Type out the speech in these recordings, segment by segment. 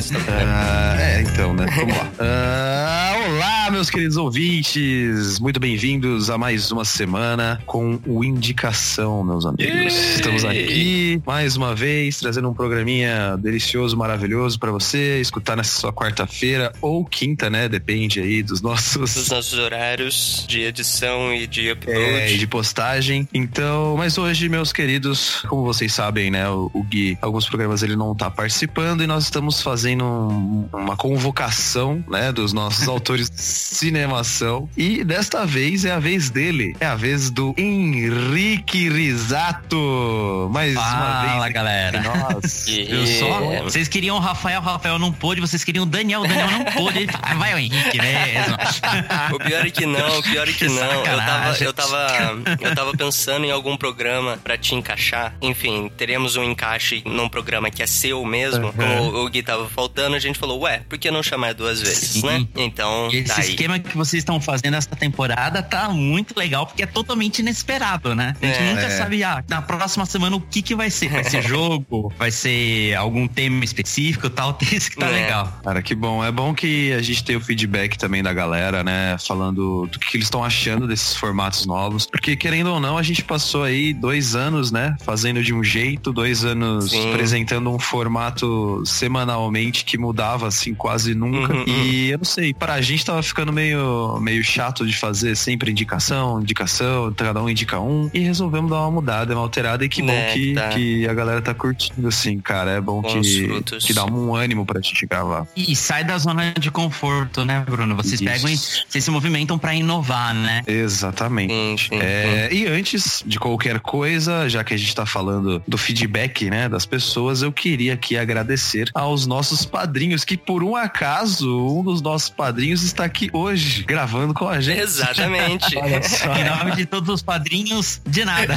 mas tá. Ah, é, então, né? Vamos lá. Ah, olá, meus queridos ouvintes. Muito bem-vindos a mais uma semana com o Indicação, meus amigos. Estamos aqui mais uma vez trazendo um programinha delicioso, maravilhoso pra você escutar nessa sua quarta-feira ou quinta, né? Depende aí dos Dos nossos nossos horários de edição e de upload. é, de postagem. Então, mas hoje, meus queridos, como vocês sabem, né, o, o Gui, alguns programas ele não tá participando e nós estamos fazendo um- uma convocação, né, dos nossos autores cinemação. E desta vez é a vez dele, é a vez do Henrique Risato. Mais uma Fala, vez. galera. Nossa. Eu só. Vocês queriam o Rafael, o Rafael não pôde, vocês queriam o Daniel, o Daniel não pôde. Ah, vai o Henrique mesmo. O pior é que não, o pior é que Que não. Eu tava, eu tava, eu tava pensando em algum programa pra te encaixar. Enfim, teremos um encaixe num programa que é seu mesmo. Como o Gui tava faltando, a gente falou, ué, por que não chamar duas vezes, Sim. né? Então, tá aí. Esquema que vocês estão fazendo essa temporada tá muito legal, porque é totalmente inesperado, né? A gente É. nunca sabe, ah, na próxima semana o que que vai ser. Vai ser jogo? Vai ser algum tema específico tal? Isso que tá É. legal. Cara, que bom. É bom que a gente tenha o feedback também da galera, né? Falando do que eles estão achando desses formatos novos. Porque, querendo ou não, a gente passou aí dois anos, né? Fazendo de um jeito, dois anos Sim. apresentando um formato semanalmente que mudava, assim, quase nunca. Uhum, e eu não sei, pra gente tava ficando meio, meio chato de fazer sempre indicação, indicação, cada um indica um. E resolvemos dar uma mudada, uma alterada. E que Né, bom que, tá. que a galera tá curtindo, assim, cara. É bom Bons que, frutos. que dá um ânimo pra gente gravar. E sai da zona de conforto, né, Bruno? Vocês Isso. pegam e vocês se movimentam pra inovar, né? Exatamente. Sim, sim, É, e antes de qualquer coisa, já que a gente tá falando do feedback, né, das pessoas, eu queria aqui agradecer aos nossos padrinhos, que por um acaso, um dos nossos padrinhos está aqui hoje, gravando com a gente. Exatamente. Olha só. Em nome de todos os padrinhos, de nada.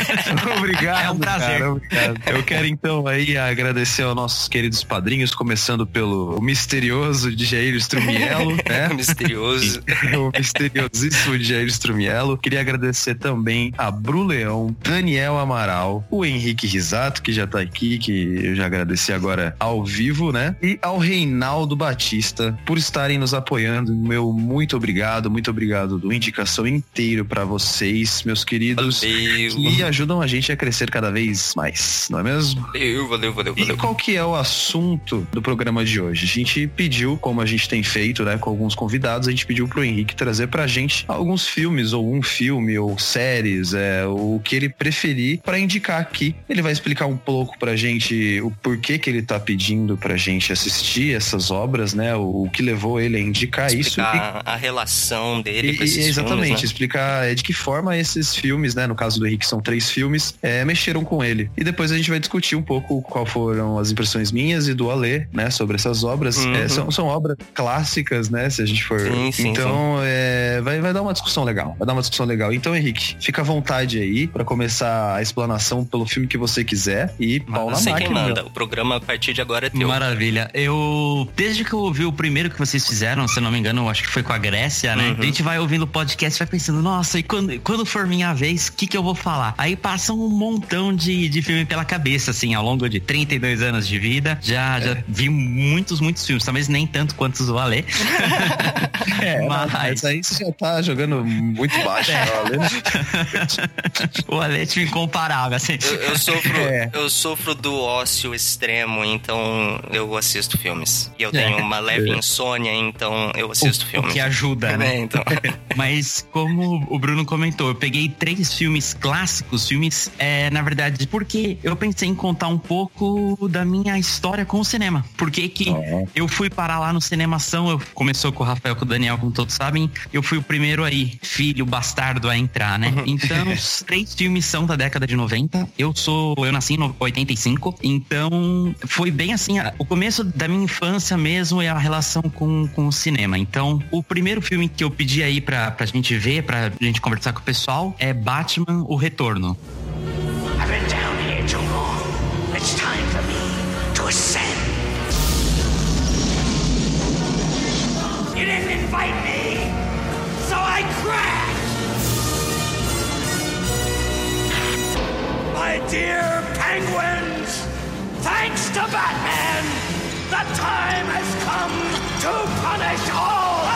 obrigado. É um prazer. cara, obrigado. Eu quero então aí agradecer aos nossos queridos padrinhos, começando pelo misterioso de Jair Strumiello, né? Misterioso. o misteriosíssimo Jair Strumiello. Queria agradecer também a Bru Leão, Daniel Amaral, o Henrique Risato, que já tá aqui, que eu já agradeci agora ao vivo, né? E ao Reinaldo Batista por estarem nos apoiando. Meu muito obrigado, muito obrigado do indicação inteiro pra vocês, meus queridos. Valeu. Que ajudam a gente a crescer cada vez mais, não é mesmo? Valeu, valeu, valeu, E valeu. qual que é o assunto do programa de hoje? A gente pediu, como a gente tem feito, né, com alguns convidados, a gente pediu pro Henrique trazer pra gente alguns filmes, ou um filme, ou séries, é, o que ele preferir pra indicar aqui. Ele vai explicar um pouco pra gente o porquê que ele tá pedindo pra gente assistir essas obras, né, o, o que levou ele a indicar isso. A relação dele e- com esses exatamente, filmes, né? explicar é, de que forma esses filmes, né? No caso do Henrique, são três filmes, é, mexeram com ele. E depois a gente vai discutir um pouco qual foram as impressões minhas e do Alê, né? Sobre essas obras. Uhum. É, são, são obras clássicas, né? Se a gente for. Sim, sim, então, é, vai, vai dar uma discussão legal. Vai dar uma discussão legal. Então, Henrique, fica à vontade aí pra começar a explanação pelo filme que você quiser. E pau na Você quem máquina. manda. O programa a partir de agora é teu. Maravilha. Eu, desde que eu ouvi o primeiro que vocês fizeram, se eu não me engano, eu acho que foi com a Grécia, né? Uhum. A gente vai ouvindo o podcast e vai pensando, nossa, e quando, quando for minha vez, o que, que eu vou falar? Aí passa um montão de, de filme pela cabeça, assim, ao longo de 32 anos de vida. Já, já vi muitos, muitos filmes, talvez nem tanto quanto os do Alê. É, Mas- mas aí você já tá jogando muito baixo. É. né, Alê? o Alê é tipo incomparável, assim. Eu, eu sofro, É. eu sofro do ócio extremo, então eu assisto filmes. E eu É. tenho uma leve insônia, então eu assisto o, filme. O que ajuda, né? É, então. Mas como o Bruno comentou, eu peguei três filmes clássicos, filmes, é, na verdade, porque eu pensei em contar um pouco da minha história com o cinema. Por que que eu fui parar lá no Cinemação, eu começou com o Rafael, com o Daniel, como todos sabem, eu fui o primeiro aí, filho bastardo a entrar, né? Então, os três filmes são da década de 90. Eu sou, eu nasci em 85, então foi bem assim, o começo da minha infância mesmo é a relação com, com o cinema. Então, o primeiro filme que eu pedi aí pra, pra gente ver, pra gente conversar com o pessoal, é Batman, O Retorno. I've been down here too long. It's time for me to ascend. You didn't invite me, so I crashed. My dear penguins, thanks to Batman, the time has come to punish all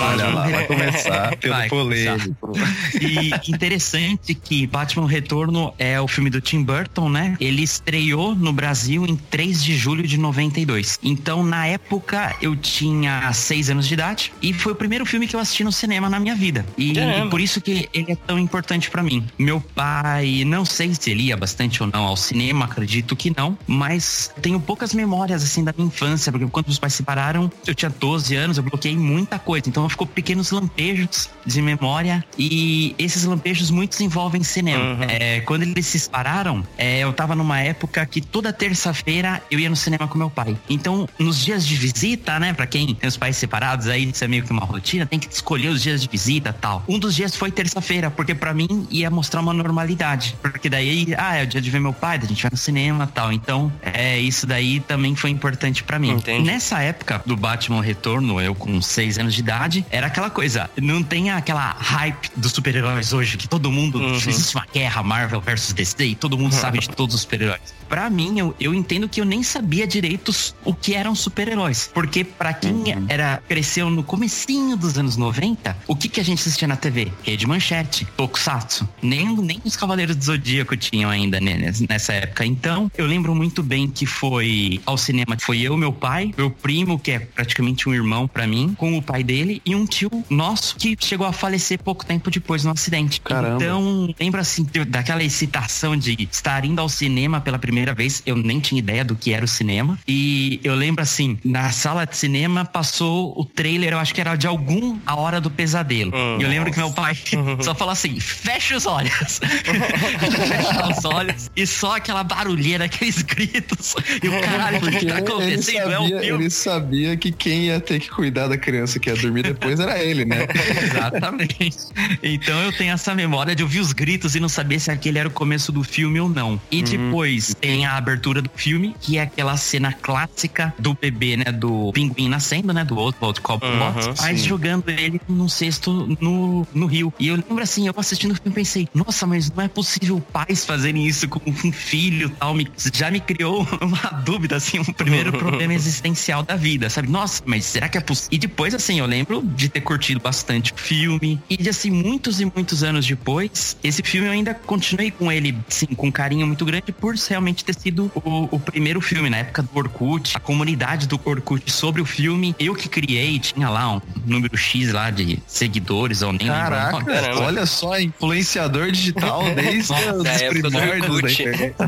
Olha lá, vai começar pelo Vai polêmico. E interessante que Batman Retorno é o filme do Tim Burton, né? Ele estreou no Brasil em 3 de julho de 92. Então, na época, eu tinha 6 anos de idade e foi o primeiro filme que eu assisti no cinema na minha vida. E, e por isso que ele é tão importante pra mim. Meu pai, não sei se ele ia bastante ou não ao cinema, acredito que não, mas tenho poucas memórias assim da minha infância, porque quando meus pais se separaram, eu tinha 12 anos, eu bloqueei muita coisa. Então ficou pequenos lampejos de memória e esses lampejos muitos envolvem cinema. É, quando eles se separaram, é, eu tava numa época que toda terça-feira eu ia no cinema com meu pai. Então, nos dias de visita, né, Pra quem tem os pais separados aí, isso é meio que uma rotina, tem que escolher os dias de visita, tal. Um dos dias foi terça-feira, porque pra mim ia mostrar uma normalidade, porque daí, ah, é o dia de ver meu pai, a gente vai no cinema, tal. Então, é isso daí também foi importante pra mim. Entendi. Nessa época do Batman Retorno, eu com seis anos de idade, era aquela coisa, não tem aquela hype dos super-heróis hoje, que todo mundo, existe uma guerra Marvel versus DC e todo mundo sabe de todos os super-heróis. Pra mim, eu, eu entendo que eu nem sabia direito os- o que eram super-heróis, porque pra quem era cresceu no comecinho dos anos 90, o que que a gente assistia na TV? Rede Manchete, Tokusatsu, nem, nem os Cavaleiros do Zodíaco tinham ainda né, nessa época. Então, eu lembro muito bem que foi ao cinema, foi eu, meu pai, meu primo, que é praticamente um irmão pra mim, com o pai dele e um tio nosso que chegou a falecer pouco tempo depois no acidente. Caramba. Então, lembro assim daquela excitação de estar indo ao cinema pela primeira vez. Eu nem tinha ideia do que era o cinema. E eu lembro assim, na sala de cinema passou o trailer, eu acho que era de algum A Hora do Pesadelo. E eu lembro que meu pai só falou assim: fecha os olhos. fecha os olhos. E só aquela barulheira, aqueles gritos. E o caralho, o que tá acontecendo? É sabia, filme. ele sabia que quem ia ter que cuidar da criança que ia dormir depois era ele, né? Exatamente. Então eu tenho essa memória de ouvir os gritos e não saber se aquele era o começo do filme ou não. E depois tem a abertura do filme, que é aquela cena clássica do bebê, né? Do pinguim nascendo, né? Do Oswald Cobblepot, Uhum, mas jogando ele num cesto no, no rio. E eu lembro assim, eu assistindo o filme pensei, nossa, mas não é possível pais fazerem isso com um filho e tal. Me, já me criou uma dúvida, assim, um primeiro problema existencial da vida, sabe? Nossa, mas será que é possível? E depois, assim, eu lembro de ter curtido bastante o filme. E de, assim, muitos e muitos anos depois, esse filme eu ainda continuei com ele, assim, com um carinho muito grande por realmente ter sido o, o primeiro filme, na época do Orkut, a comunidade do Orkut sobre o filme. Eu que criei, tinha lá um número X lá de seguidores, ou nem lembro Caraca. Caramba. olha só, influenciador digital desde Da os do primórdios.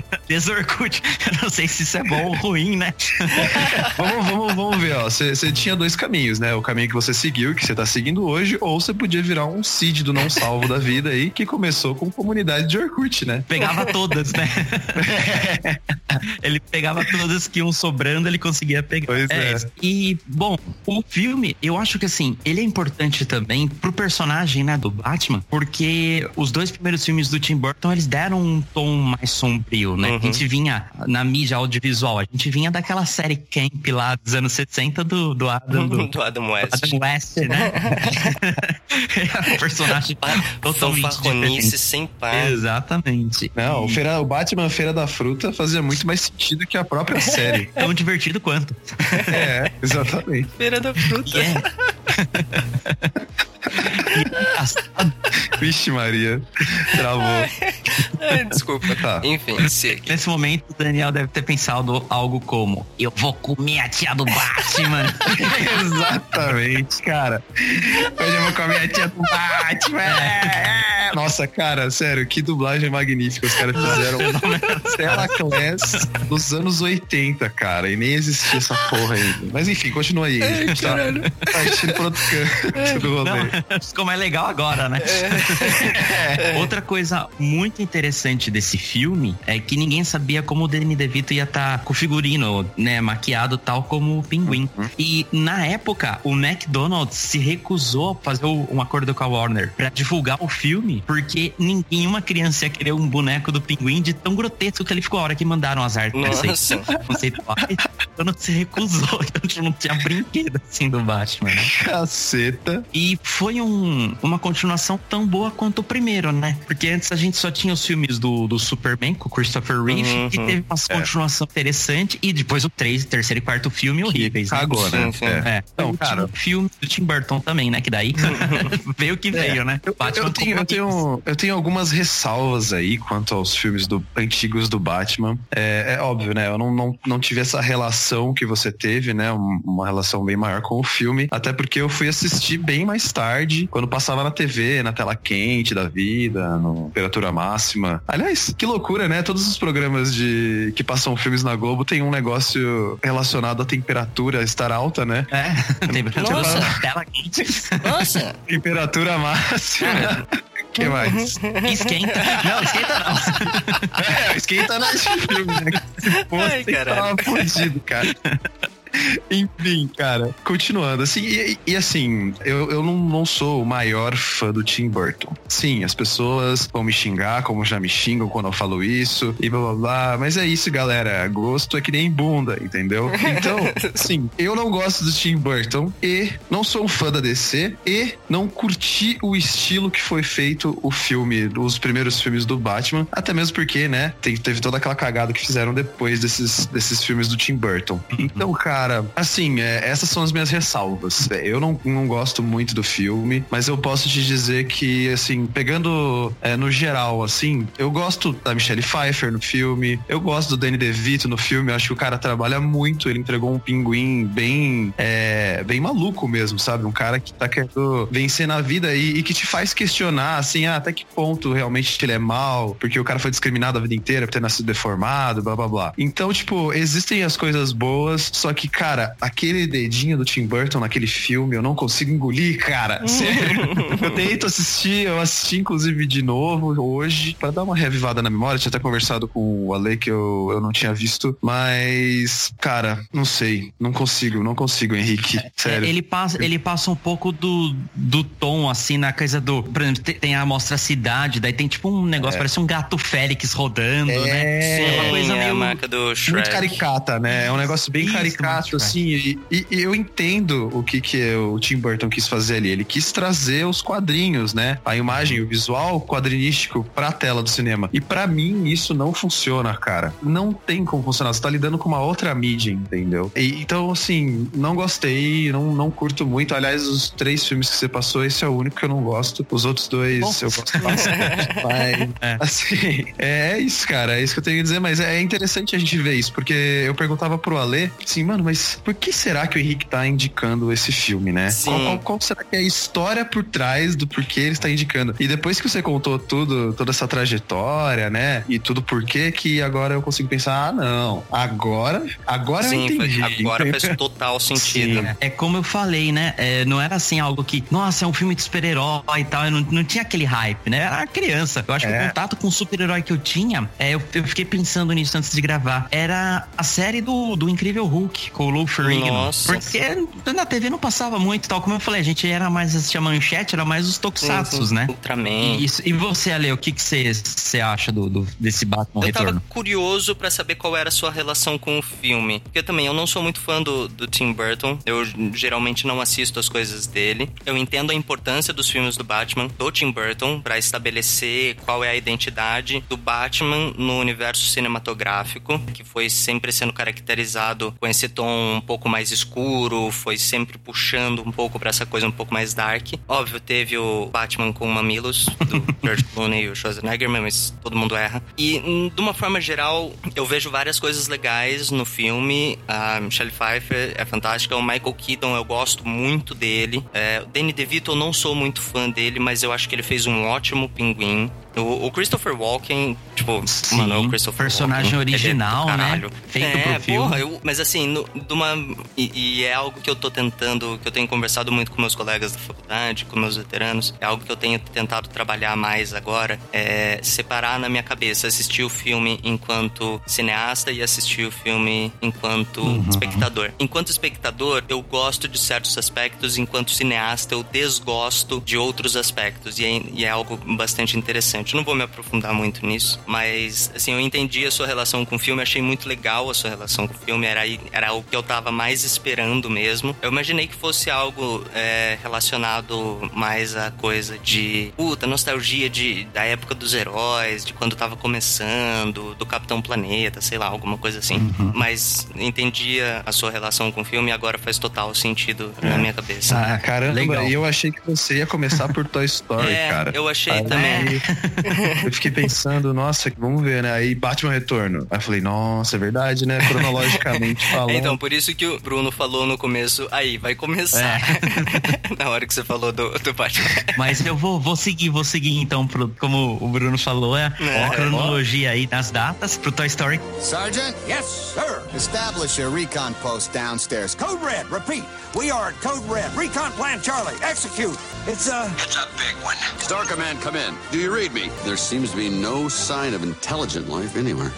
Desde o Orkut. Eu não sei se isso é bom ou ruim, né? Vamos, vamos, vamos ver, ó. Você tinha dois caminhos, né? O caminho que você seguiu, que você tá seguindo hoje, ou você podia virar um Cid do não salvo da vida aí, que começou com comunidade de Orkut, né? Pegava todas, né? ele pegava todas que iam sobrando, ele conseguia pegar. Pois é. E, bom, o filme, eu acho que assim, ele é importante também pro personagem, né, do Batman, porque os dois primeiros filmes do Tim Burton, eles deram um tom mais sombrio, né? A gente vinha na mídia audiovisual, a gente vinha daquela série Camp lá dos anos 60 do, do Adam, do, do Adam West. Adam West, né? É um personagem totalmente sem par. Exatamente. Não, o, Feira, o Batman Feira da Fruta fazia muito mais sentido que a própria série. tão divertido quanto. é, exatamente. Feira da fruta. E Vixe Maria, travou. Desculpa. Tá. Enfim, siga. Nesse momento, o Daniel deve ter pensado algo como: Eu vou comer a tia do Batman. Exatamente, cara. Hoje eu vou comer a tia do Batman. É, é. Nossa, cara, sério, que dublagem magnífica os caras fizeram. Stella Class dos anos 80, cara. E nem existia essa porra ainda. Mas enfim, continua aí. A gente tá partindo pro outro canto do rolê. Não, ficou mais legal agora, né? Outra coisa muito interessante desse filme é que ninguém sabia como o Danny DeVito ia estar com o figurino, né, maquiado tal como o pinguim. E na época, o McDonald's se recusou a fazer um acordo com a Warner pra divulgar o filme, porque ninguém, uma criança ia querer um boneco do pinguim de tão grotesco que ele ficou a hora que mandaram as artes conceituais. O McDonald's se recusou, então tipo, não tinha brinquedo assim do Batman, né? Caceta. E foi um- uma continuação tão boa quanto o primeiro, né? Porque antes a gente só tinha os filmes do, do Superman com o Christopher Reeve, Uhum. que teve uma continuação interessante, e depois o 3, terceiro e quarto filme horríveis. né? Cagou, né? Sim, sim. É. É. Então, o cara- filme do Tim Burton também, né? Que daí veio o que veio, né? Eu, Batman eu tenho, eu, tenho, eu tenho algumas ressalvas aí quanto aos filmes do, antigos do Batman. É, é óbvio, né? Eu não, não, não tive essa relação que você teve, né? Um- Uma relação bem maior com o filme. Até porque eu fui assistir bem mais tarde, quando passava na TV, na tela quente da vida, no temperatura máxima. Aliás, que loucura, né? Todos os programas de que passam filmes na Globo tem um negócio relacionado à temperatura estar alta, né? É, tem Nossa. tela quente. Nossa! Temperatura máxima. O que mais? Esquenta. Não, esquenta não. É, esquenta nesse filme, né? Pô, Ai, você caralho. tava fudido, cara. Enfim, cara, continuando, assim, e, e assim, eu, eu não, não sou o maior fã do Tim Burton. Sim, as pessoas vão me xingar, como já me xingam quando eu falo isso, e blá blá blá, mas é isso, galera, gosto é que nem bunda, entendeu? Então, sim, eu não gosto do Tim Burton, e não sou um fã da DC, e não curti o estilo que foi feito o filme, os primeiros filmes do Batman, até mesmo porque, né, tem- teve toda aquela cagada que fizeram depois desses, desses filmes do Tim Burton. Então, cara, assim, é, essas são as minhas ressalvas. É, Eu não, não gosto muito do filme, mas eu posso te dizer que, assim, pegando é, no geral, assim, eu gosto da Michelle Pfeiffer no filme, eu gosto do Danny DeVito no filme, eu acho que o cara trabalha muito, ele entregou um pinguim bem, é, bem maluco mesmo, sabe? Um cara que tá querendo vencer na vida e, e que te faz questionar, assim, ah, até que ponto realmente ele é mal, porque o cara foi discriminado a vida inteira por ter nascido deformado, blá blá blá. Então, tipo, existem as coisas boas, só que, cara, aquele dedinho do Tim Burton naquele filme, eu não consigo engolir, cara. Sério. eu tento assistir, eu assisti inclusive de novo hoje, pra dar uma revivada na memória. Tinha até conversado com o Ale que eu, eu não tinha visto, mas, cara, não sei, não consigo, não consigo, Henrique. Sério. É, ele passa, ele passa um pouco do, do tom, assim, na coisa do. Por exemplo, tem, a mostra cidade, daí tem tipo um negócio, parece um gato Félix rodando, né? Sim, É uma coisa é a meio- marca do Shrek. muito caricata, né? É um negócio bem Isso, caricato, assim. E, e- eu entendo o que, que o Tim Burton quis fazer ali. Ele quis trazer os quadrinhos, né? A imagem, o visual quadrinístico pra tela do cinema. E pra mim, isso não funciona, cara. Não tem como funcionar. Você tá lidando com uma outra mídia, entendeu? E- então, assim, não gostei, não, não curto muito. Aliás, os três filmes que você passou, esse é o único que eu não gosto. Os outros dois eu gosto bastante. Mas, É. assim, é isso, cara. É isso que eu tenho que dizer. Mas é interessante a gente ver isso, porque eu perguntava pro Ale, assim, mano, mas por que será que o Henrique tá indicando esse filme, né? Sim. Qual, qual- qual será que é a história por trás do porquê ele está indicando? E depois que você contou tudo, toda essa trajetória, né? E tudo porquê, que agora eu consigo pensar, ah, não, agora, agora eu Sim, entendi. faz- agora faz total sentido. É como eu falei, né? É, não era assim algo que, nossa, é um filme de super-herói e tal. Não, não tinha aquele hype, né? Era criança. Eu acho que É. o contato com o super-herói que eu tinha, é, eu, eu fiquei pensando nisso antes de gravar. Era a série do, do Incrível Hulk, com o Lou Ferrigno. Nossa. Porque na TV não passava muito tal. Como eu falei, a gente era mais assistir a manchete, era mais os tokusatsus, né? Ultraman. E, isso- e você, Ale, o que você você acha do, do- desse Batman Eu tava Retorno? curioso pra saber qual era a sua relação com o filme. Porque também eu não sou muito fã do, do Tim Burton. Eu geralmente não assisto as coisas dele. Eu entendo a importância dos filmes do Batman, do Tim Burton, pra estabelecer qual é a identidade do Batman no universo cinematográfico, que foi sempre sendo caracterizado com esse tom tom um pouco mais escuro, foi sempre puxando um pouco para essa coisa um pouco mais dark. Óbvio, teve o Batman com mamilos, do George Clooney e o Schwarzenegger, mas todo mundo erra. E, hum, de uma forma geral, eu vejo várias coisas legais no filme. A Michelle Pfeiffer é fantástica. O Michael Keaton, eu gosto muito dele. É, o Danny DeVito, eu não sou muito fã dele, mas eu acho que ele fez um ótimo pinguim. O, Christopher Walken, tipo, Sim, mano, o Christopher personagem Walken, é original, né? Feito é, pro filme. porra, eu, mas assim, no, de uma, e, e é algo que eu tô tentando, que eu tenho conversado muito com meus colegas da faculdade, com meus veteranos, é algo que eu tenho tentado trabalhar mais agora, é separar na minha cabeça, assistir o filme enquanto cineasta e assistir o filme enquanto Uhum. espectador. Enquanto espectador, eu gosto de certos aspectos, enquanto cineasta, eu desgosto de outros aspectos, e é, e é algo bastante interessante. Eu não vou me aprofundar muito nisso, mas, assim, eu entendi a sua relação com o filme, achei muito legal a sua relação com o filme, era, era o que eu tava mais esperando mesmo. Eu imaginei que fosse algo é, relacionado mais a coisa de, puta, nostalgia de, da época dos heróis, de quando tava começando, do Capitão Planeta, sei lá, alguma coisa assim. Mas entendia a sua relação com o filme e agora faz total sentido na minha cabeça. Ah, caramba, Legal. e eu achei que você ia começar por Toy Story, É, cara. eu achei Aí, também. eu fiquei pensando, nossa, vamos ver, né? Aí Batman Retorno. Aí eu falei, nossa, é verdade, né? Cronologicamente falando. Então, por isso que o Bruno falou no começo, aí, vai começar. Na hora que você falou do, do Batman. Mas eu vou, vou seguir, vou seguir então, pro, como o Bruno falou, é, É. a cronologia aí nas datas pro Toy Story. Sergeant, Yes, sir. establish a recon post downstairs. Code Red, repeat. We are at Code Red. Recon Plan Charlie, execute. It's uh, a. It's a big one. Star Command, come in. Do you read me? There seems to be no sign of intelligent life anywhere.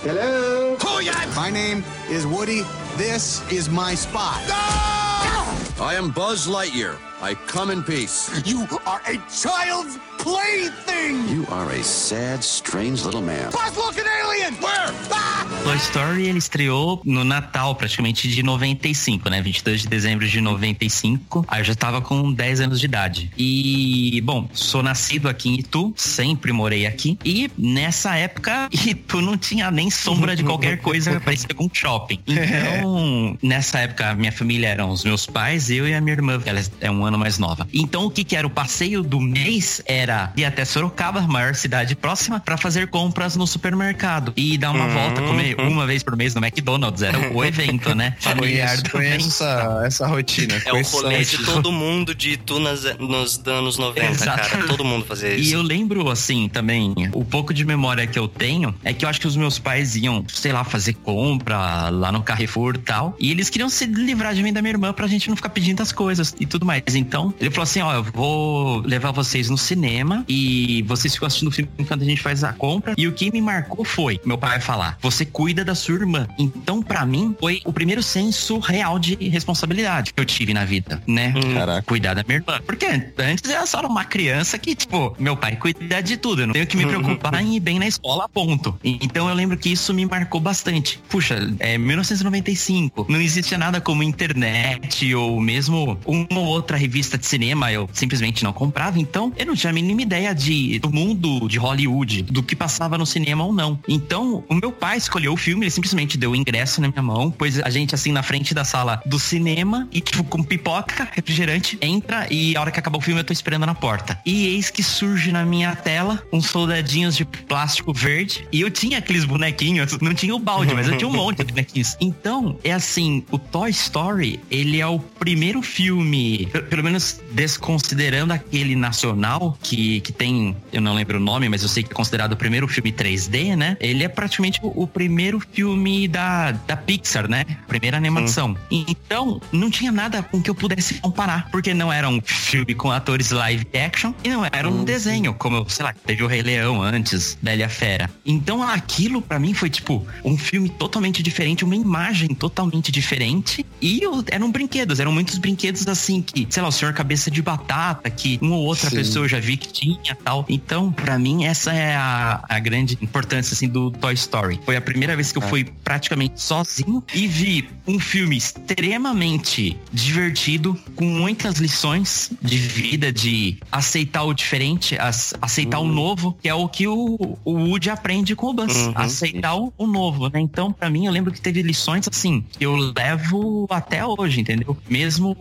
My name is Woody. This is my spot. I am Buzz Lightyear. I come in peace. You are a child's plaything. You are a sad, strange little man. Buzz, look an alien. Where? Ah! Toy Story ele estreou no Natal praticamente de 95, né? 22 de dezembro de 95. Aí eu já tava com 10 anos de idade. E, bom, sou nascido aqui em Itu, sempre morei aqui. E nessa época, Itu não tinha nem sombra de qualquer coisa parecida com shopping. Então, nessa época, minha família eram os meus pais, eu e a minha irmã, que ela é um ano mais nova. Então, o que que era o passeio do mês era ir até Sorocaba, maior cidade próxima, pra fazer compras no supermercado e dar uma volta, comer uma vez por mês no McDonald's. Era o evento, né? Familiar Conheço, do conheço essa, essa rotina. É o rolê de todo mundo de Itu nas, nos anos 90, Exato. cara. Todo mundo fazia E isso. eu lembro, assim, também, o pouco de memória que eu tenho é que eu acho que os meus pais iam, sei lá, fazer compra lá no Carrefour e tal. E eles queriam se livrar de mim e da minha irmã pra gente não ficar pedindo as coisas e tudo mais. Então, ele falou assim: ó, eu vou levar vocês no cinema e vocês ficam assistindo o filme enquanto a gente faz a compra. E o que me marcou foi, meu pai vai falar, você cuida da sua irmã. Então, pra mim, foi o primeiro senso real de responsabilidade que eu tive na vida, né? Caraca. cuidar da minha irmã. Porque antes eu só era uma criança que, tipo, meu pai cuida de tudo. Eu não tenho que me preocupar em ir bem na escola, ponto. Então eu lembro que isso me marcou bastante. Puxa, é 1995. Não existia nada como internet ou mesmo uma ou outra revista de cinema. Eu simplesmente não comprava. Então eu não tinha a mínima ideia de, do mundo de Hollywood, do que passava no cinema ou não. Então o meu pai escolheu o filme, ele simplesmente deu o ingresso na minha mão, pôs a gente assim na frente da sala do cinema e, tipo, com pipoca, refrigerante, entra e a hora que acabou o filme eu tô esperando na porta. E eis que surge na minha tela uns soldadinhos de plástico verde e eu tinha aqueles bonequinhos, não tinha o balde, mas eu tinha um monte de bonequinhos. Então, é assim, o Toy Story, ele é o primeiro filme, pe- pelo menos desconsiderando aquele nacional que, que tem, eu não lembro o nome, mas eu sei que é considerado o primeiro filme 3D, né? Ele é praticamente o, o primeiro filme da, da Pixar, né? Primeira animação. Então, não tinha nada com que eu pudesse comparar, porque não era um filme com atores live action e não era um desenho, como, sei lá, teve o Rei Leão antes, Bela Fera. Então, aquilo pra mim foi tipo um filme totalmente diferente, uma imagem totalmente diferente e eu- eram brinquedos, eram muitos brinquedos assim que, sei lá, o senhor cabeça de batata, que uma ou outra Sim. pessoa eu já vi que tinha tal. Então, pra mim, essa é a, a grande importância, assim, do Toy Story. Foi a primeira vez que eu fui praticamente sozinho e vi um filme extremamente divertido, com muitas lições de vida, de aceitar o diferente, aceitar o novo, que é o que o, o Woody aprende com o Buzz. Uhum. Aceitar o, o novo, né? Então, pra mim, eu lembro que teve lições assim, que eu levo até hoje, entendeu? Mesmo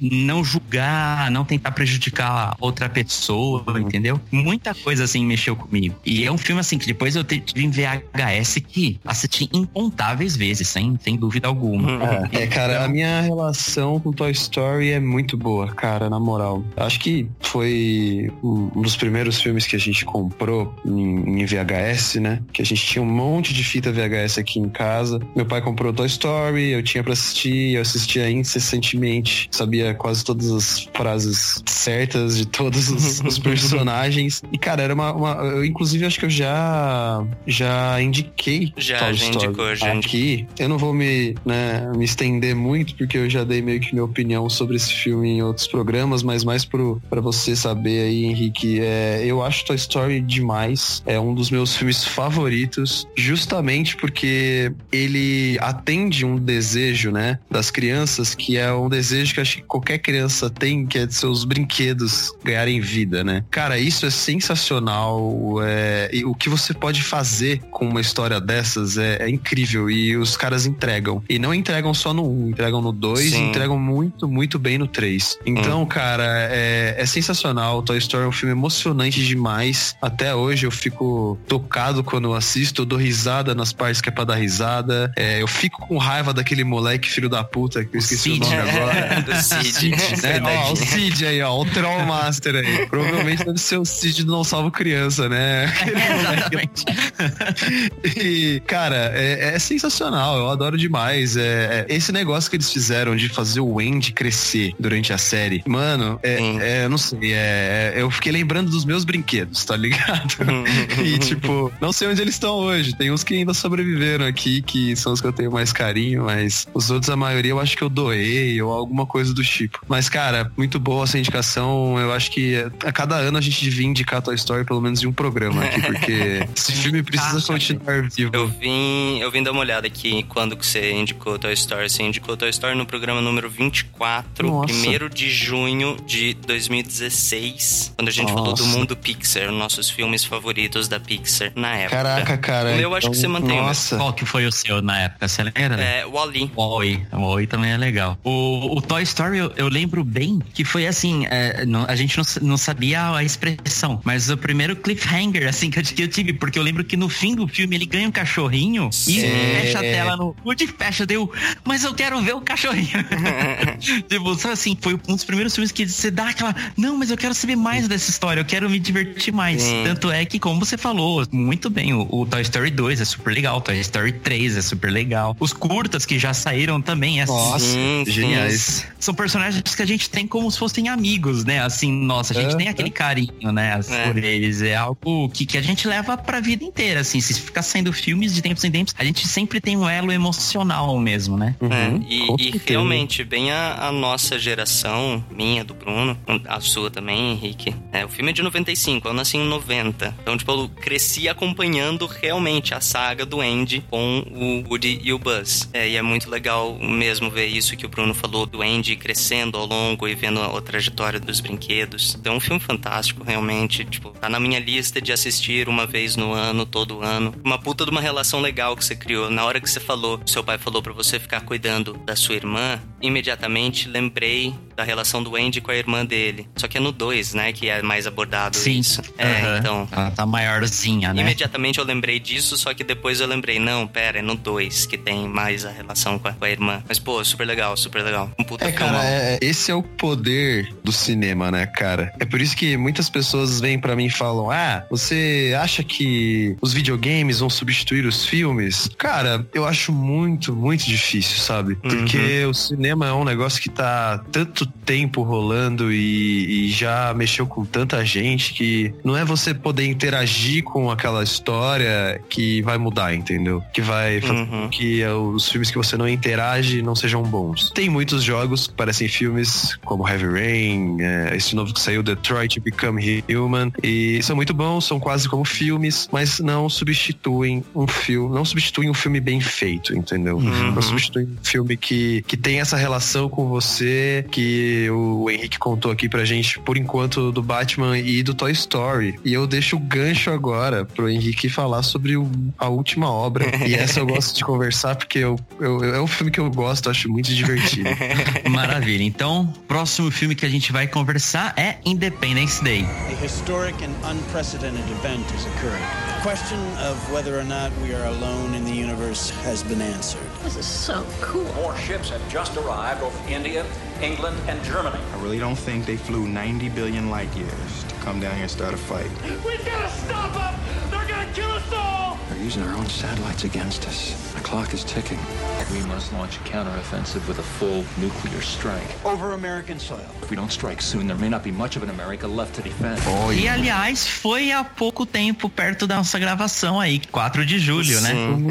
não julgar, não tentar prejudicar outra pessoa, entendeu? Muita coisa assim mexeu comigo. E é um filme assim que depois eu tive em VHS que assisti incontáveis vezes, sem, sem dúvida alguma. É, cara, a minha relação com Toy Story é muito boa, cara, na moral. Acho que foi um dos primeiros filmes que a gente comprou em, em VHS, né? Que a gente tinha um monte de fita VHS aqui em casa. Meu pai comprou Toy Story, eu tinha pra assistir, eu assistia incessantemente. Sabia quase todas as frases certas de todos os, os personagens. E, cara, era uma, uma- Eu, inclusive, acho que eu já. Já indiquei Já, Toy já Story indicou, já aqui. Eu não vou me, né, me estender muito, porque eu já dei meio que minha opinião sobre esse filme em outros programas, mas mais pro, pra você saber aí, Henrique, é, eu acho Toy Story demais. É um dos meus filmes favoritos, justamente porque ele atende um desejo, né, das crianças, que é um desejo que acho que qualquer criança tem, que é de seus brinquedos ganharem vida, né? Cara, isso é sensacional. É, o que você pode fazer com uma história dessas é, é incrível. E os caras entregam. E não entregam só no 1, entregam no 2 e Sim. entregam muito, muito bem no 3. Então, cara, é, é sensacional. Toy Story é um filme emocionante demais. Até hoje eu fico tocado quando eu assisto, eu dou risada nas partes que é pra dar risada. É, eu fico com raiva daquele moleque filho da puta, que eu esqueci o Cid. nome agora. do Cid. né? Ó, o Cid aí, ó, o Troll Master aí. Provavelmente deve ser o Cid do Não Salvo Criança, né? Moleque Exatamente. e, cara, é, é sensacional, eu adoro demais. É, é- esse negócio que eles fizeram de fazer o Andy crescer durante a série, mano, é, é, eu não sei, é, é- eu fiquei lembrando dos meus brinquedos, tá ligado? e, tipo, não sei onde eles estão hoje. Tem uns que ainda sobreviveram aqui, que são os que eu tenho mais carinho, mas os outros, a maioria, eu acho que eu doei ou alguma coisa do tipo. Mas, cara, muito boa essa indicação. Eu acho que a cada ano a gente devia indicar Toy Story pelo menos em um programa aqui, porque esse filme precisa continuar vivo. Eu vim, eu vim dar uma olhada aqui quando que você indicou Toy Story. Você indicou Toy Story no programa número 24, Nossa. 1 de junho de 2016, quando a gente falou do Nossa. mundo Pixar, nossos filmes favoritos da Pixar na época. Caraca, cara. Eu acho que você mantém o Nossa. Qual que foi o seu na época? Você lembra? É, Wally. O Oi, o Oi também é legal. O, o Toy Story, eu, eu lembro bem que foi assim, é, não- a gente não, não sabia a expressão, mas o primeiro cliffhanger, assim, que eu, que eu tive, porque eu lembro que no fim do filme ele ganha um cachorrinho e Sim. fecha a tela no... O de fecha, deu, mas eu quero ver o cachorrinho. tipo, sabe assim, foi um dos primeiros filmes que você dá aquela, não, mas eu quero saber mais dessa história, eu quero me divertir mais. Sim. Tanto é que, como você falou, muito bem, o, o Toy Story 2 é super legal, o Toy Story 3 é super legal. Os curtas que já saíram também, é Nossa, Sim, sim. geniais. são personagens que a gente tem como se fossem amigos, né? Assim, nossa, a gente É, tem aquele carinho, né? É. Por eles. É algo que, que a gente leva pra vida inteira, assim. Se ficar saindo filmes de tempos em tempos, a gente sempre tem um elo emocional mesmo, né? Uhum, É, e, e realmente, bem a, a nossa geração, minha, do Bruno, a sua também, Henrique. É, o filme é de 95, eu nasci em 90. Então, tipo, eu cresci acompanhando realmente a saga do Andy com o Woody e o Buzz. É, e é muito legal mesmo ver isso que o Bruno falou do Andy crescendo ao longo e vendo a, a trajetória dos brinquedos. Então, é um filme fantástico, realmente. Tipo, tá na minha lista de assistir uma vez no ano, todo ano. Uma puta de uma relação legal que você criou. Na hora que você falou, seu pai falou pra você ficar cuidando da sua irmã, imediatamente lembrei da relação do Andy com a irmã dele. Só que é no 2, né, que é mais abordado isso. É, então... Ela tá maiorzinha, né? Imediatamente eu lembrei disso, só que depois eu lembrei, não, pera, é no 2 que tem mais a relação com a, com a irmã. Mas, pô, super legal, super legal. Um puta É, cara, filmão. é- esse é o poder do cinema, né, cara? É por isso que muitas pessoas vêm pra mim e falam: Ah, você acha que os videogames vão substituir os filmes? Cara, eu acho muito, muito difícil, sabe? Porque o cinema cinema é um negócio que tá tanto tempo rolando e, e já mexeu com tanta gente que não é você poder interagir com aquela história que vai mudar, entendeu? Que vai fazer Uhum. com que eh, os filmes que você não interage não sejam bons. Tem muitos jogos que parecem filmes, como Heavy Rain, eh, esse novo que saiu, Detroit Become Human, e são muito bons, são quase como filmes, mas não substituem um filme, não substituem um filme bem feito, entendeu? Não substituem um filme que, que tem essa relação com você que o Henrique contou aqui pra gente, por enquanto, do Batman e do Toy Story. E eu deixo o gancho agora pro Henrique falar sobre o- a última obra. E essa eu gosto de conversar porque eu, eu- é um filme que eu gosto, acho muito divertido. Maravilha. Então, próximo filme que a gente vai conversar é Independence Day. A historic and unprecedented event is occurring. The question of whether or not we are alone in the universe has been answered. This is so cool. More ships have just arrived over India, England, and Germany. I really don't think they flew 90 billion light years to come down here and start a fight. We gotta stop them! They're gonna kill us all! They're using our own satellites against us. The clock is ticking. We must launch a counteroffensive with a full nuclear strike. Over American soil. If we don't strike soon, there may not be much of an America left to defend. E aliás, foi há pouco tempo perto da nossa gravação aí, 4 de julho, né? Sim.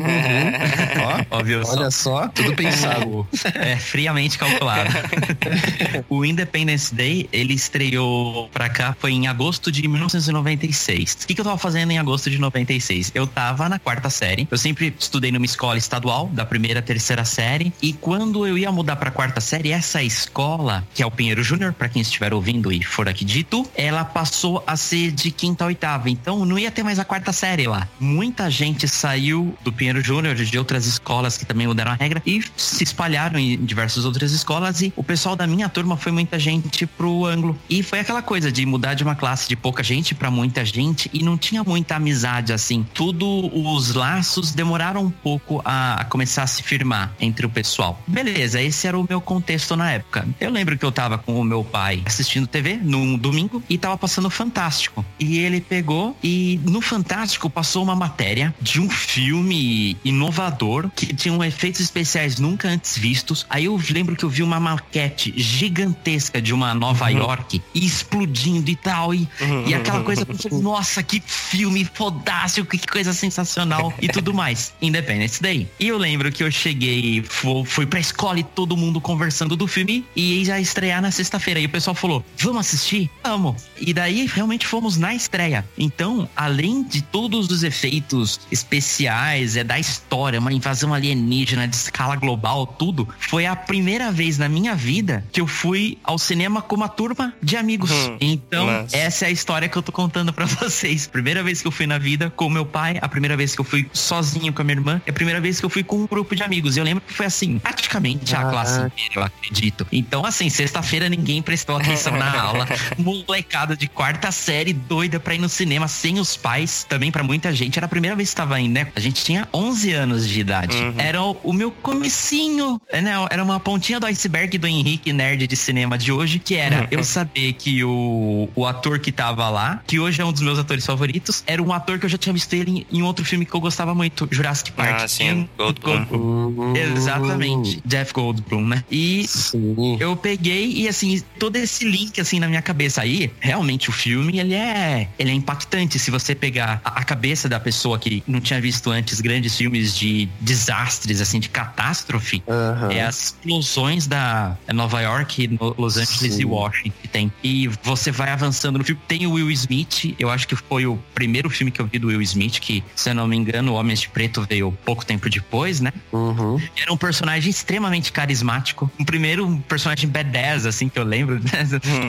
Ó, ó, viu só? Olha só, tudo pensado. É, friamente calculado. o Independence Day, ele estreou pra cá, foi em agosto de 1996. O que, que eu tava fazendo em agosto de 96? Eu tava na quarta série. Eu sempre estudei numa escola estadual, da primeira à terceira série. E quando eu ia mudar pra quarta série, essa escola, que é o Pinheiro Júnior, pra quem estiver ouvindo e for aqui dito, ela passou a ser de quinta a oitava. Então não ia ter mais a quarta série lá. Muita gente saiu do Pinheiro Júnior, de outras escolas que também mudaram a regra, e se espalharam em diversas outras escolas. E o pessoal da minha turma foi muita gente pro ângulo. E foi aquela coisa de mudar de uma classe de pouca gente pra muita gente e não tinha muita amizade assim. Tudo os laços demoraram um pouco a, a começar a se firmar entre o pessoal. Beleza, esse era o meu contexto na época. Eu lembro que eu tava com o meu pai assistindo TV num domingo e tava passando Fantástico. E ele pegou e no Fantástico passou uma matéria de um filme inovador que tinha efeitos especiais nunca antes vistos. Aí eu lembro que eu vi uma maquete gigantesca de uma Nova York explodindo e tal. E, e aquela coisa, nossa, que filme fodástico, que coisa sensacional e tudo mais. Independence Day. E eu lembro que eu cheguei, fui, fui pra escola e todo mundo conversando do filme e ia estrear na sexta-feira. E o pessoal falou: Vamos assistir? Vamos. E daí realmente fomos na estreia. Então, além de todos os efeitos especiais, é da história, uma invasão alienígena de escala global, tudo, foi a primeira vez na minha vida que eu fui ao cinema com uma turma de amigos. Hum, então, essa é a história que eu tô contando pra vocês. Primeira vez que eu fui na vida com meu pai, a primeira vez que eu fui sozinho com a minha irmã, e a primeira vez que eu fui com um grupo de amigos. Eu lembro que foi assim, praticamente a Ah. classe inteira, eu acredito. Então, assim, sexta-feira ninguém prestou atenção na aula. Molecada de quarta série doida pra ir no cinema sem os pais. Também pra muita gente era a primeira vez que tava indo, né? A gente tinha 11 anos de idade. Era o, o meu comecinho, né? Era uma pontinha do iceberg do Henrique Nerd de cinema de hoje, que era eu saber que o, o ator que tava lá, que hoje é um dos meus atores favoritos, era um ator que eu já tinha visto ele em, em outro filme que eu gostava muito, Jurassic Park. Ah, sim, Goldblum. Exatamente. Jeff Goldblum, né? E Sim. eu peguei e assim, todo esse link assim na minha cabeça aí, realmente o filme, ele é, ele é impactante se você pegar a, a cabeça da pessoa que não tinha visto antes grandes filmes de desastres assim, de catástrofe. Aham. É as explosões da Nova York, Los Angeles Sim. e Washington que tem. E você vai avançando no filme. Tem o Will Smith, eu acho que foi o primeiro filme que eu vi do Will Smith, que, se eu não me engano, o Homens de Preto veio pouco tempo depois, né? Uhum. Era um personagem extremamente carismático. Um primeiro um personagem badass, assim, que eu lembro.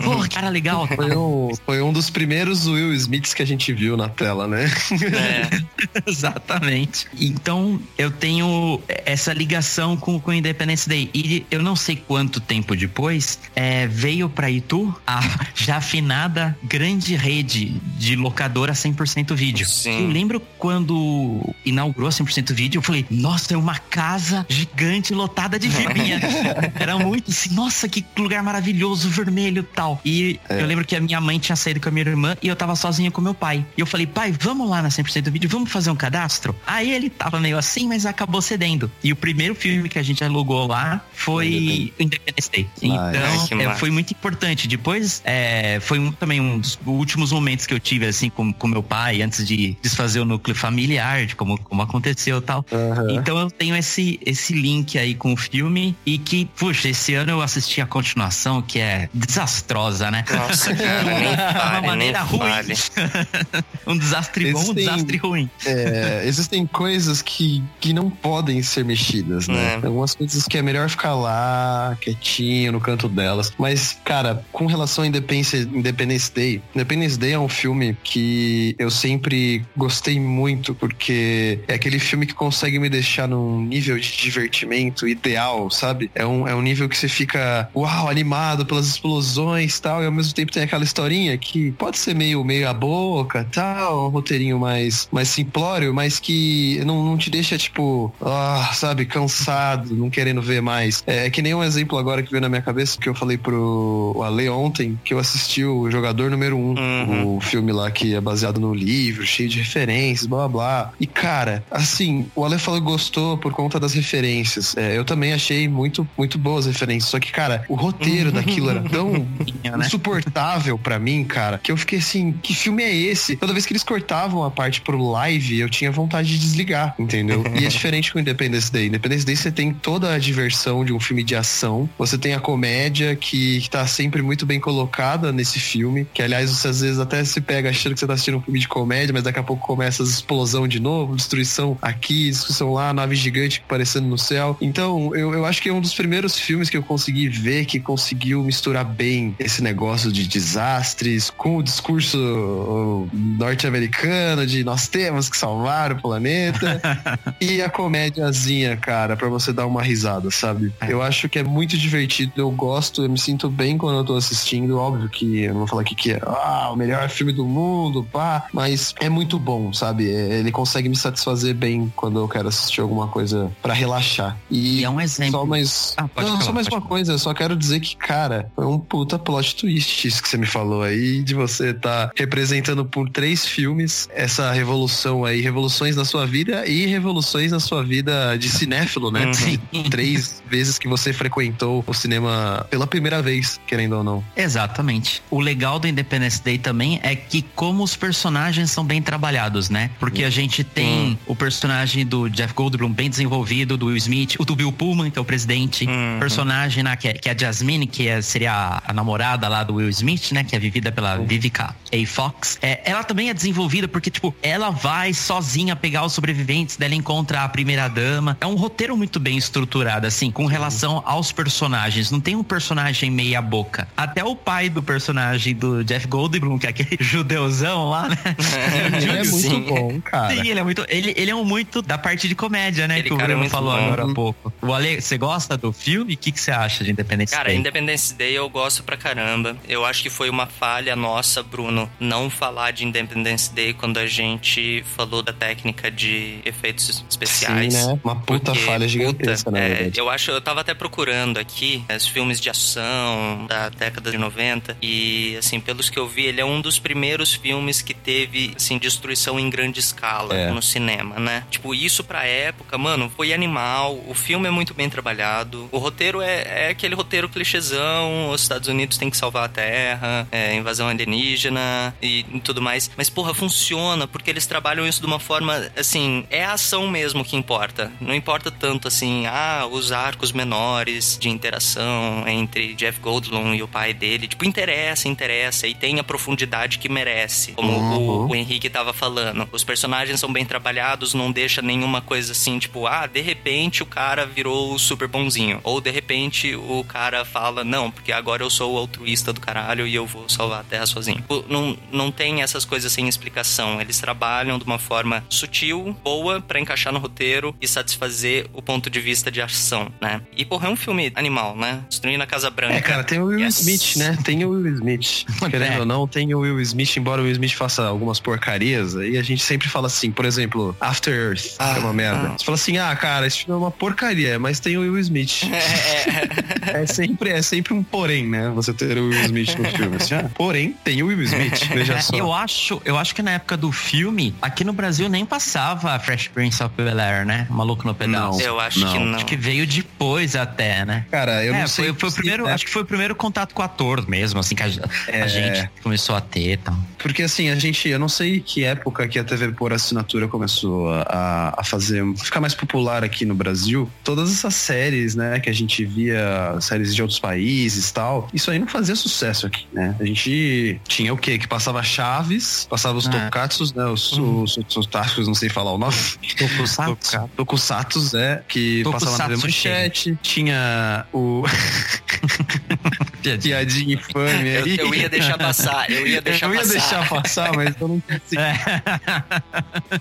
Pô, cara legal. Foi um, foi um dos primeiros Will Smiths que a gente viu na tela, né? É. Exatamente. Então, eu tenho essa ligação com o Independence Day. E eu não sei quanto tempo depois, é, veio pra Itu a já afinada grande rede de locadora 100% vídeo. Sim. Eu lembro quando inaugurou 100% vídeo, eu falei, nossa, é uma casa gigante lotada de fibrinha. Era muito assim, nossa, que lugar maravilhoso, vermelho e tal. E É. eu lembro que a minha mãe tinha saído com a minha irmã e eu tava sozinho com meu pai. E eu falei, pai, vamos lá na 100% vídeo, vamos fazer um cadastro? Aí ele tava meio assim, mas acabou cedendo. E o primeiro filme que a gente alugou lá foi Independence Então, é, foi muito importante. Depois, é, foi um- também um dos últimos momentos que eu tive, assim, com, com meu pai, antes de desfazer o núcleo familiar, de como, como aconteceu e tal. Então eu tenho esse, esse link aí com o filme e que, puxa, esse ano eu assisti a continuação, que é desastrosa, né? Nossa, cara, nem De uma fale, nem maneira ruim. fale. um desastre bom, um Existem- desastre ruim. É, existem coisas que, que não podem ser mexidas, né? É. Algumas coisas que é melhor ficar lá, quietinho, no canto delas. Mas, cara, com relação a Independence, Independence Day, Independence Day é um filme que eu sempre gostei muito, porque é aquele filme que consegue me deixar num nível de divertimento ideal, sabe? É um, é um nível que você fica, uau, animado pelas explosões e tal, e ao mesmo tempo tem aquela historinha que pode ser meio, meio a boca tal, um roteirinho mais, mais simplório, mas que não, não te deixa, tipo, ah, sabe, cansado, não querendo ver mais. É, que nem um exemplo agora que veio na minha cabeça, que eu falei pro Ale ontem, que eu assisti o Jogador Número 1, um, o filme lá que é baseado no livro, cheio de referências, blá blá blá. E cara, assim, o Ale falou que gostou por conta das referências. É, eu também achei muito, muito boas referências. Só que, cara, o roteiro daquilo era tão insuportável pra mim, cara, que eu fiquei assim, que filme é esse? Toda vez que eles cortavam a parte pro live, eu tinha vontade de desligar, entendeu? E é diferente com Independence Day. Independence Day você tem toda a diversão de um filme de ação, você tem a comédia que, que tá sempre muito bem colocada nesse filme, que aliás você às vezes até se pega achando que você tá assistindo um filme de comédia, mas daqui a pouco começa as explosão de novo, destruição aqui, destruição lá, nave gigante aparecendo no céu. Então, eu, eu acho que é um dos primeiros filmes que eu consegui ver que conseguiu misturar bem esse negócio de desastres com o discurso norte-americano de nós temos que salvar o planeta e a comédiazinha, cara, pra você dar uma risada, sabe? Eu acho que é muito divertido, eu gosto, eu me sinto bem quando eu tô assistindo. Óbvio que eu não vou falar aqui que é ah, o melhor filme do mundo, pá, mas é muito bom, sabe? É, Ele consegue me satisfazer bem quando eu quero assistir alguma coisa pra relaxar. E, E é um exemplo. Só mais, Ah, não, falar, só mais uma coisa, eu só quero dizer que, cara, foi um puta plot twist isso que você me falou aí, de você tá representando por três filmes essa revolução aí, revoluções na sua vida e revoluções na sua vida de cinéfilo, né? Sim. Três vezes que você frequentou o cinema pela primeira vez, querendo ou não. Exatamente. O legal do Independence Day também é que como os personagens são bem trabalhados, né? Porque a gente tem o personagem do Jeff Goldblum bem desenvolvido, do Will Smith, o do Bill Pullman, que é o presidente, personagem né, que, é, que é a Jasmine, que é- seria a, a namorada lá do Will Smith, né? Que é vivida pela Vivica A. Fox. É, ela também é desenvolvida porque, tipo, ela vai sozinha pegar os sobreviventes, dela encontra a primeira dama. É um roteiro muito bem estruturado, assim, com relação aos personagens. Não tem um personagem meia boca. Até o pai do personagem do Jeff Goldblum, que é aquele judeuzão lá, né? Ele é muito Sim. bom, cara. Sim, ele é muito. Ele, ele é um muito da parte de comédia, né? Aquele que o cara é Bruno muito falou bom. agora há pouco. O Ale, você gosta do filme? O que, que você acha de Independence Cara, Day? Independence Day eu gosto pra caramba. Eu acho que foi uma falha nossa, Bruno, não falar de Independence Day quando a gente falou da técnica de efeitos especiais. Sim, né? Uma puta Porque, falha gigantesca, puta, na é, verdade. Eu acho, eu tava até procurando aqui os filmes de ação da década de 90 e, assim, pelos que eu vi, ele é um dos primeiros filmes que teve, assim, destruição em grande escala É. no cinema, né? Tipo, isso pra época, mano, foi animal, o filme é muito bem trabalhado, o roteiro é, é aquele roteiro clichêzão, os Estados Unidos têm que salvar a Terra, é, invasão alienígena e tudo mais, mas, porra, funciona, porque eles trabalham isso de uma forma, assim, é a ação mesmo que importa, não importa tanto, assim, ah, os arcos menores de interação entre Jeff Goldblum e o pai dele, tipo, interessa, interessa, e tem a profundidade que merece, como o, o Henrique tava falando, os personagens são bem trabalhados, não deixa nenhuma coisa assim, tipo, ah, de repente o cara virou o super bonzinho, ou de repente o cara fala, não, porque agora eu sou o altruísta do caralho e eu vou salvar a Terra sozinho. Tipo, Não, não tem essas coisas sem explicação, eles trabalham de uma forma sutil, boa, pra encaixar no roteiro e satisfazer o ponto de vista de ação, né? E, porra, é um filme animal, né? Destruindo a Casa Branca. É, cara, tem o Will Smith, né? Tem o Will Smith. Querendo É. ou não, tem o Will Smith, embora o Will Smith faça algumas porcarias. E a gente sempre fala assim, por exemplo, After Earth, que é uma merda. Você fala assim, ah, cara, esse filme é uma porcaria, mas tem o Will Smith. é, sempre, é sempre um porém, né? Você ter o Will Smith no filme. Assim, ah, porém, tem o Will Smith, veja só. Eu acho, eu acho que na época do filme, aqui no Brasil nem passava Fresh Prince of Bel-Air, né? Maluco no pedaço. Eu acho que não. Acho que veio depois até, né? Cara, eu É, não sei. foi, foi o se- primeiro, é, acho que foi o primeiro contato com o ator mesmo, assim, que a, a É. gente começou a ter tal. Porque assim, a gente, eu não sei que época que a TV por assinatura começou a, a fazer, a ficar mais popular aqui no Brasil. Todas essas séries, né, que a gente via, séries de outros países e tal, isso aí não fazia sucesso aqui, né? A gente tinha o quê? Que passava Chaves, passava os É. Tokatsus, né, os, os, os, os Tacos, não sei falar o nome. Tokusatsu. Tokusatsus, é, que passava na TV Tokusatsu Manchete. Tinha o... Piadinha infame Eu, aí. eu ia deixar passar, eu ia deixar eu ia passar. deixar passar, mas eu não consegui.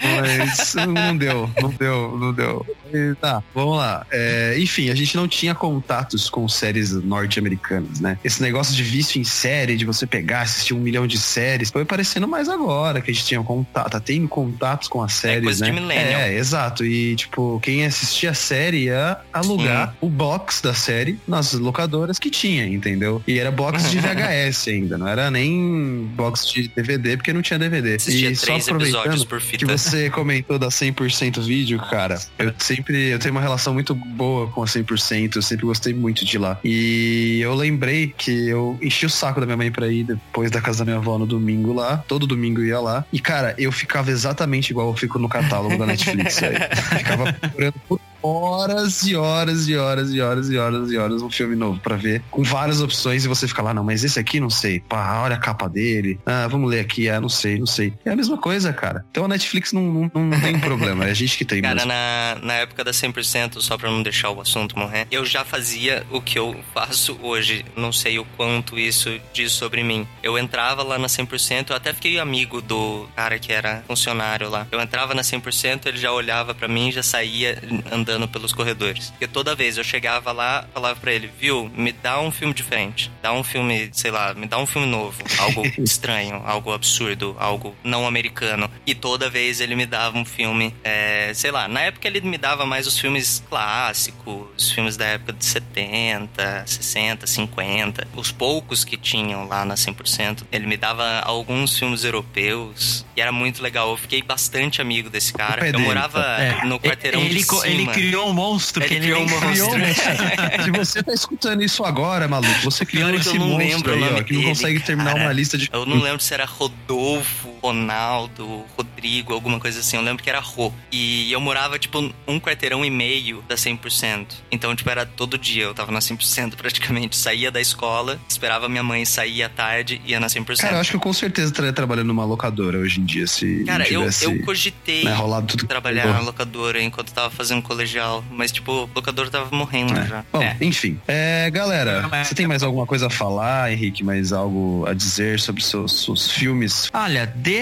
Mas não deu, não deu, não deu. E tá, vamos lá. É, enfim, a gente não tinha contatos com séries norte-americanas, né? Esse negócio de vício em série, de você pegar, assistir um milhão de séries, foi aparecendo mais agora que a gente tinha contato, tá tendo contatos com as séries, coisa né? de millennial. É, exato. E, tipo, quem assistia a série ia alugar o box da série nas locadoras que tinha, entendeu? E era box de VHS ainda, não era nem box de DVD, porque não tinha DVD. Assistia e só aproveitando por fita. que você comentou da 100% vídeo, cara, eu sempre, eu tenho uma relação muito boa com a 100%, eu sempre gostei muito de lá. E eu lembrei que eu enchi o saco da minha mãe pra ir depois da casa da minha avó no domingo lá, todo domingo eu ia lá. E, cara, eu ficava exatamente igual eu fico no catálogo da Netflix, velho. Ficava procurando por horas e horas e horas e horas e horas e horas um filme novo pra ver, com várias opções e você fica lá, não, mas esse aqui não sei, pá, olha a capa dele, ah, vamos ler aqui, ah, não sei, não sei. É a mesma coisa, cara. Então a Netflix não, não, não tem problema, é a gente que tem Cara, mesmo. na, na época da 100%, só pra não deixar o assunto morrer, eu já fazia o que eu faço hoje. Não sei o quanto isso diz sobre mim. Eu entrava lá na 100%, eu até fiquei amigo do cara que era funcionário lá. Eu entrava na 100%, ele já olhava pra mim já saía andando pelos corredores. Porque toda vez eu chegava lá, falava pra ele, viu, me dá um filme diferente. Dá um filme, sei lá, me dá um filme novo. Algo estranho, algo absurdo, algo não americano. E toda vez ele me dava um filme, é, sei lá, na época ele me dava mais os filmes clássicos, os filmes da época de 70, 60, 50. Os poucos que tinham lá na 100%. Ele me dava alguns filmes europeus. E era muito legal. Eu fiquei bastante amigo desse cara. Eu morava É. no quarteirão ele, de cima. ele criou um monstro Ele que ele criou um Criou monstro. monstro. Se você tá escutando isso agora, maluco, você criou Pior esse eu não monstro lembro aí, ó, que não dele, consegue terminar cara. uma lista de Eu não lembro se era Rodolfo, Ronaldo, Rodrigo, alguma coisa assim. Eu lembro que era Rô. E eu morava, tipo, um quarteirão e meio da 100%. Então, tipo, era todo dia. Eu tava na 100% praticamente. Saía da escola, esperava minha mãe sair à tarde e ia na 100%. Cara, eu acho que eu com certeza estaria trabalhando numa locadora hoje em dia, se Cara, não eu, eu cogitei né, rolado tudo trabalhar na locadora enquanto tava fazendo colegial. Mas, tipo, o locador tava morrendo É. já. Bom, É. enfim. É, galera, É. você tem mais alguma coisa a falar, Henrique? Mais algo a dizer sobre seus, seus filmes? Olha, de-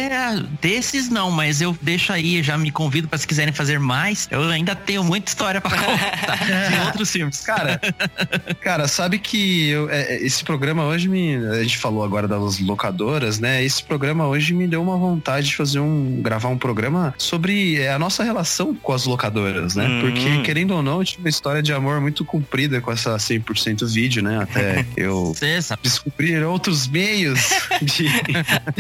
desses não, mas eu deixo aí, já me convido para se quiserem fazer mais. Eu ainda tenho muita história para contar de outros filmes. Cara, cara, sabe que eu- é, é, esse programa hoje me. A gente falou agora das locadoras, né? Esse programa hoje me deu uma vontade de fazer um. gravar um programa sobre é, a nossa relação com as locadoras, né? Hum. Porque, querendo ou não, eu tive uma história de amor muito comprida com essa 100% vídeo, né? Até eu descobrir outros meios de.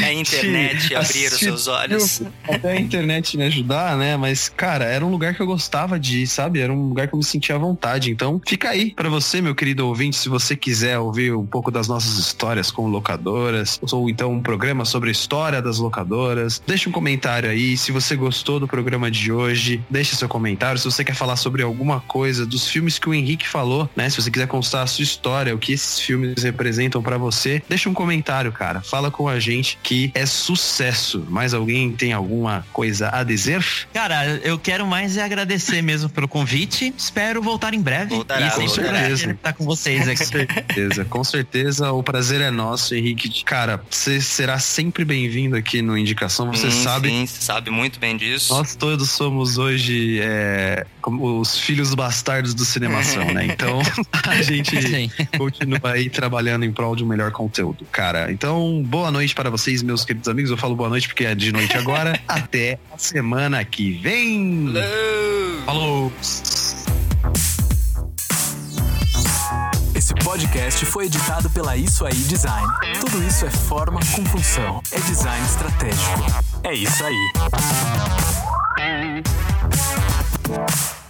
A internet de abrir os seus olhos. Até a internet me ajudar, né? Mas, cara, era um lugar que eu gostava de ir, sabe? Era um lugar que eu me sentia à vontade. Então, fica aí pra você, meu querido ouvinte, se você quiser ouvir um pouco das nossas histórias com locadoras, ou então um programa sobre a história das locadoras. Deixa um comentário aí. Se você gostou do programa de hoje, deixa seu comentário. Se você quer falar sobre alguma coisa dos filmes que o Henrique falou, né? Se você quiser constar a sua história, o que esses filmes representam pra você, deixa um comentário, cara. Fala com a gente que é sucesso. Mais alguém tem alguma coisa a dizer? Cara, eu quero mais é agradecer mesmo pelo convite. Espero voltar em breve. Voltará, e voltará. prazer estar com vocês aqui. certeza, com certeza. O prazer é nosso, Henrique. Cara, você será sempre bem-vindo aqui no Indicação. Você Sim, sabe Sim, você sabe muito bem disso. Nós todos somos hoje é, os filhos bastardos do cinemação, né? Então a gente continua aí trabalhando em prol de um melhor conteúdo, cara. Então, boa noite para vocês, meus queridos amigos. Eu falo boa noite porque é de noite agora. Até a semana que vem. Falou. Esse podcast foi editado pela Isso Aí Design. Tudo isso é forma com função. É design estratégico. É isso aí. Bye.